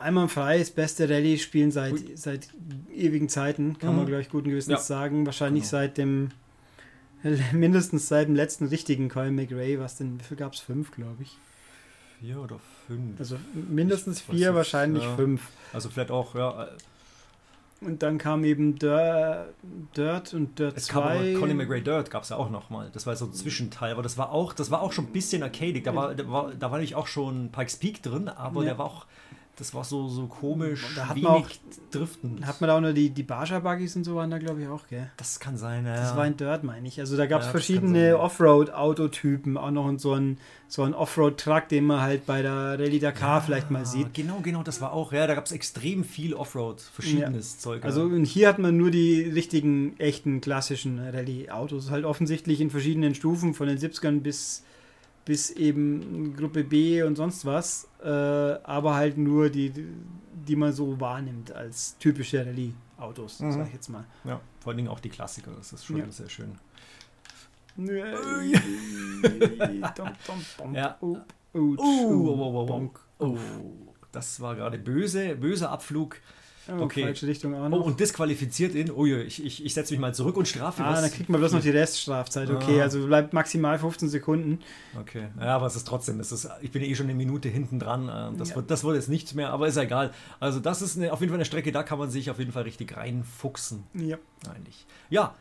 einwandfrei, das beste Rallye spielen seit, Ui. seit ewigen Zeiten, kann man Mhm. gleich guten Gewissens Ja. sagen. Wahrscheinlich Genau. seit dem mindestens seit dem letzten richtigen Colin McRae, was denn, wie viel gab es? Fünf, glaube ich. vier oder fünf. Also mindestens Ich vier, wahrscheinlich ja. fünf. Also vielleicht auch, ja, Und dann kam eben Dirt, Dirt und Dirt es kam aber 2. Colin McRae Dirt gab es ja auch nochmal. Das war so ein Zwischenteil, aber das war auch, das war auch schon ein bisschen arcadig. Da war, da war, da war nämlich auch schon Pikes Peak drin, aber Ja. der war auch, das war so, so komisch, Da hat wenig man auch- driften. Hat man da auch nur die, die Barsha-Buggies und so waren da, glaube ich, auch, gell? Das kann sein, ja. Das war ein Dirt, meine ich. Also da gab es Ja, verschiedene. Offroad-Autotypen, auch noch so ein, so ein Offroad-Truck, den man halt bei der Rallye Dakar vielleicht mal sieht. Genau, genau, das war auch, ja, da gab es extrem viel Offroad, verschiedenes Zeug. ja. Also und hier hat man nur die richtigen, echten, klassischen Rallye-Autos. Halt offensichtlich in verschiedenen Stufen, von den 70ern bis, bis eben Gruppe B und sonst was. Äh, aber halt nur die, die man so wahrnimmt als typische Rallye-Autos, Mhm. sag ich jetzt mal. ja, vor allen Dingen auch die Klassiker, das ist schon Ja. sehr schön. Ja. Oh, oh, Uh, oh. Oh, das war gerade böse, böser Abflug. Oh, Okay. Falsche Richtung auch Oh, noch. und disqualifiziert ihn. Oh, ich, ich, ich setze mich mal zurück und strafe ah, was. dann kriegt man bloß noch die Reststrafzeit. Okay, Ah. also bleibt maximal 15 Sekunden. Okay, ja, aber es ist trotzdem, es ist, ich bin eh schon eine Minute hinten dran. äh, Das, Ja. wird, das wird jetzt nichts mehr, aber ist ja egal. Also, das ist eine, auf jeden Fall eine Strecke, da kann man sich auf jeden Fall richtig reinfuchsen. Ja. Eigentlich. Ja,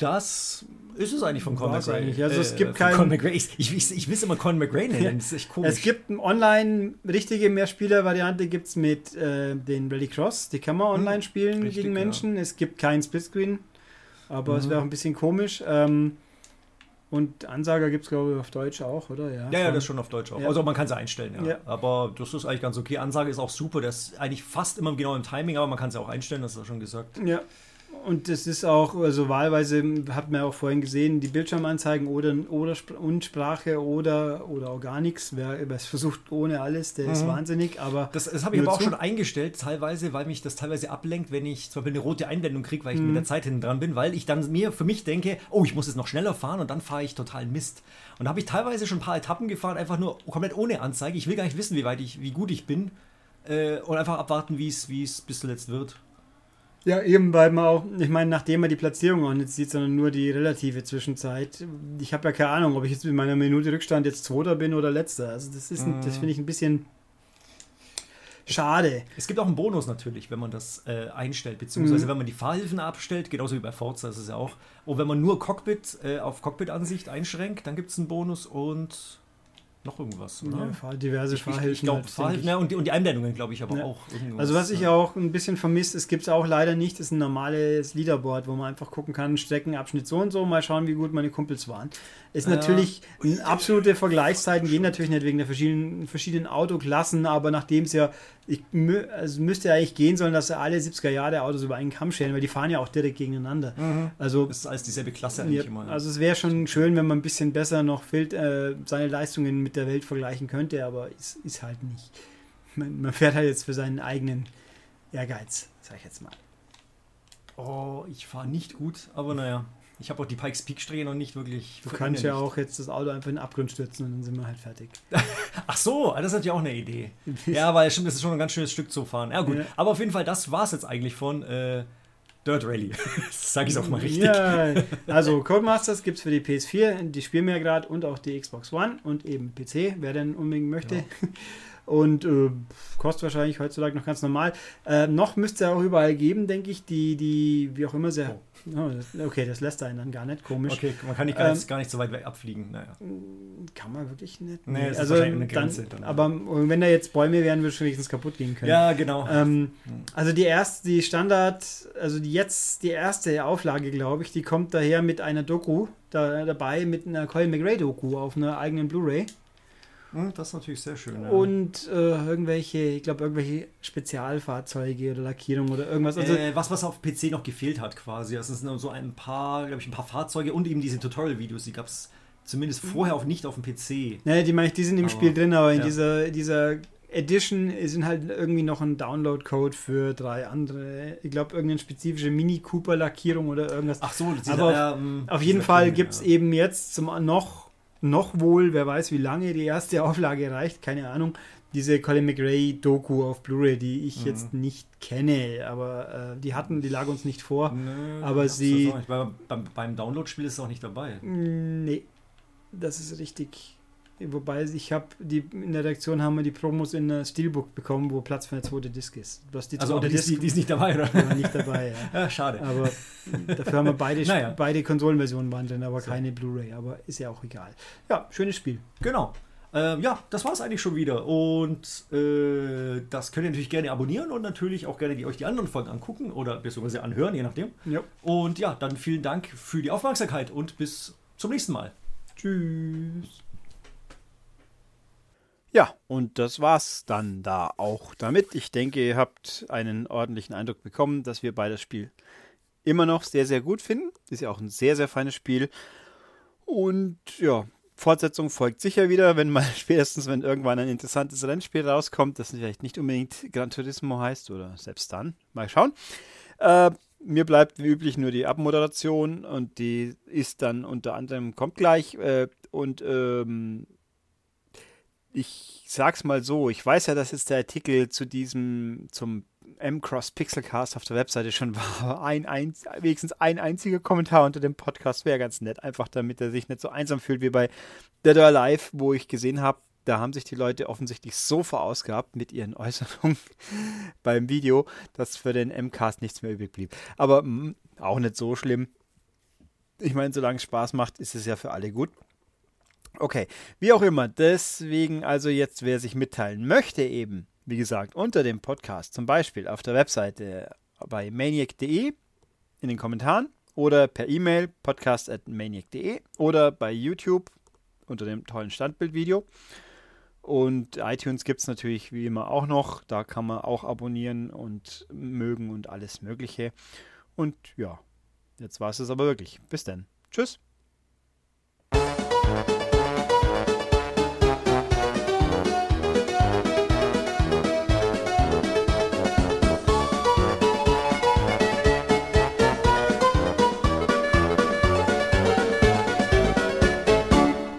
das ist es eigentlich von Conor McRae. eigentlich. Also es gibt von kein- Conor McRae. Ich, ich, ich, ich will es immer Conor McRae nennen, das ist echt komisch. Es gibt eine online richtige Mehrspieler-Variante gibt es mit äh, den Rallycross. Die kann man online spielen Hm, richtig, gegen ja. Menschen. Es gibt keinen Splitscreen, aber es Mhm. wäre auch ein bisschen komisch. Ähm, und Ansager gibt es, glaube ich, auf Deutsch auch, oder? Ja, ja, das ist schon auf Deutsch auch. Ja. Also man kann sie einstellen, ja. Ja. Aber das ist eigentlich ganz okay. Ansage ist auch super. Das ist eigentlich fast immer genau im Timing, aber man kann sie auch einstellen, das ist ja schon gesagt. Ja. Und das ist auch, also wahlweise hat man ja auch vorhin gesehen, die Bildschirmanzeigen oder, oder und Sprache oder, oder auch gar nichts. Wer wer es versucht ohne alles, der ist Mhm. wahnsinnig, aber Das, das habe ich aber auch zu? schon eingestellt, teilweise, weil mich das teilweise ablenkt, wenn ich zum Beispiel eine rote Einblendung kriege, weil ich Mhm. mit der Zeit hinten dran bin, weil ich dann mir für mich denke, oh, ich muss jetzt noch schneller fahren und dann fahre ich total Mist. Und da habe ich teilweise schon ein paar Etappen gefahren, einfach nur komplett ohne Anzeige. Ich will gar nicht wissen, wie weit ich, wie gut ich bin. Äh, und einfach abwarten, wie es bis zuletzt wird. Ja, eben, weil man auch, ich meine, nachdem man die Platzierung auch nicht sieht, sondern nur die relative Zwischenzeit. Ich habe ja keine Ahnung, ob ich jetzt mit meiner Minute Rückstand jetzt Zweiter bin oder Letzter. Also das ist, ein- das finde ich ein bisschen schade. Es gibt auch einen Bonus natürlich, wenn man das äh, einstellt, beziehungsweise Mhm. wenn man die Fahrhilfen abstellt, genauso wie bei Forza ist es ja auch. Und wenn man nur Cockpit äh, auf Cockpit-Ansicht einschränkt, dann gibt es einen Bonus und noch irgendwas, oder? Ja, diverse ich, Fahrhilfen. Ich, glaube, halt, Fahrhilfen, ja, und, die, und die Einblendungen, glaube ich, aber Ja. auch. irgendwas. Also was ich auch ein bisschen vermisst, es gibt es auch leider nicht, ist ein normales Leaderboard, wo man einfach gucken kann, Streckenabschnitt so und so, mal schauen, wie gut meine Kumpels waren. Ist Ja. natürlich, absolute Vergleichszeiten gehen natürlich nicht wegen der verschiedenen, verschiedenen Autoklassen, aber nachdem es ja, ich, also müsste ja eigentlich gehen sollen, dass sie alle 70er Jahre Autos über einen Kamm scheren, weil die fahren ja auch direkt gegeneinander. Also Das ist alles dieselbe Klasse ja, eigentlich immer. ja. also es wäre schon schön, wenn man ein bisschen besser noch Feld, äh, seine Leistungen mit der Welt vergleichen könnte, aber ist, ist halt nicht. Man, man fährt halt jetzt für seinen eigenen Ehrgeiz, sag ich jetzt mal. Oh, ich fahre nicht gut, aber naja. Ich habe auch die Pikes Peak Strecke noch nicht wirklich. Du kannst ja auch jetzt das Auto einfach in den Abgrund stürzen und dann sind wir halt fertig. Ach so, das ist natürlich auch eine Idee. Ja, weil stimmt, das ist schon ein ganz schönes Stück zu fahren. Ja, gut. Ja. Aber auf jeden Fall, das war es jetzt eigentlich von äh, Dirt Rally. Sag ich auch mal richtig. Ja, also Codemasters gibt es für die PS4, die spielen wir ja gerade und auch die Xbox One und eben PC, wer denn unbedingt möchte. Und äh, kostet wahrscheinlich heutzutage noch ganz normal. Äh, noch müsste es auch überall geben, denke ich, die, die, wie auch immer sehr. Oh, das, okay, das lässt einen dann gar nicht komisch. Okay, man kann nicht gar, Ähm, nicht, gar nicht so weit weg abfliegen. Naja. Kann man wirklich nicht. Nee, ist also wahrscheinlich eine dann, Grenze dann, ja. aber wenn da jetzt Bäume wären, würde es wenigstens kaputt gehen können. Ja, genau. Ähm, also die erste, die Standard, also die jetzt die erste Auflage, glaube ich, die kommt daher mit einer Doku da, dabei, mit einer Colin McRae Doku auf einer eigenen Blu-ray Hm, das ist natürlich sehr schön. Ja. und äh, irgendwelche, ich glaube irgendwelche Spezialfahrzeuge oder Lackierung oder irgendwas. Also äh, was, was auf PC noch gefehlt hat quasi. Das sind nur so ein paar, glaube ich, ein paar Fahrzeuge und eben diese Tutorial-Videos, die gab es zumindest vorher auch nicht auf dem PC. ne, die meine ich, die sind im Aber, Spiel drin, aber in ja. dieser dieser Edition sind halt irgendwie noch ein Download-Code für drei andere. Ich glaube, irgendeine spezifische Mini Cooper Lackierung oder irgendwas. Ach so, das Aber ja, ähm, Auf jeden dieser Fall gibt es ja. eben jetzt zum noch, noch wohl, wer weiß wie lange die erste Auflage reicht, keine Ahnung, diese Colin McRae Doku auf Blu-ray, die ich Mhm. jetzt nicht kenne, aber äh, die hatten, die lag uns nicht vor. Nö, aber sie-. Beim, beim, Download-Spiel ist es auch nicht dabei. Nee, das ist richtig. Wobei ich habe die in der Redaktion haben wir die Promos in der Steelbook bekommen, wo Platz für eine zweite Disc ist. Du hast die Also zweite die, ist, die, die ist nicht dabei, oder? war nicht dabei. Ja. Ja, schade. Aber dafür haben wir beide, Naja. beide Konsolenversionen waren drin, aber So. keine Blu-ray. Aber ist ja auch egal. Ja, schönes Spiel. Genau. Ähm, ja, das war es eigentlich schon wieder. Und äh, das könnt ihr natürlich gerne abonnieren und natürlich auch gerne die, euch die anderen Folgen angucken oder beziehungsweise anhören, je nachdem. Ja. Und ja, dann vielen Dank für die Aufmerksamkeit und bis zum nächsten Mal. Tschüss. Ja, und das war's dann da auch damit. Ich denke, ihr habt einen ordentlichen Eindruck bekommen, dass wir beide das Spiel immer noch sehr, sehr gut finden. Ist ja auch ein sehr, sehr feines Spiel. Und ja, Fortsetzung folgt sicher wieder, wenn mal spätestens, wenn irgendwann ein interessantes Rennspiel rauskommt, das vielleicht nicht unbedingt Gran Turismo heißt oder selbst dann. Mal schauen. Äh, mir bleibt wie üblich nur die Abmoderation und die ist dann unter anderem, kommt gleich äh, und ähm, ich sag's mal so, ich weiß ja, dass jetzt der Artikel zu diesem, zum M-Cross Pixelcast auf der Webseite schon war. Ein, ein, wenigstens ein einziger Kommentar unter dem Podcast wäre ganz nett, einfach damit er sich nicht so einsam fühlt wie bei Dead or Alive, wo ich gesehen habe, da haben sich die Leute offensichtlich so verausgabt mit ihren Äußerungen beim Video, dass für den M-Cast nichts mehr übrig blieb. Aber mh, auch nicht so schlimm. Ich meine, solange es Spaß macht, ist es ja für alle gut. Okay, wie auch immer, deswegen also jetzt, wer sich mitteilen möchte, eben, wie gesagt, unter dem Podcast, zum Beispiel auf der Webseite bei maniac.de in den Kommentaren oder per E-Mail podcast.maniac.de oder bei YouTube unter dem tollen Standbildvideo. Und iTunes gibt es natürlich wie immer auch noch. Da kann man auch abonnieren und mögen und alles Mögliche. Und ja, jetzt war es es aber wirklich. Bis dann. Tschüss.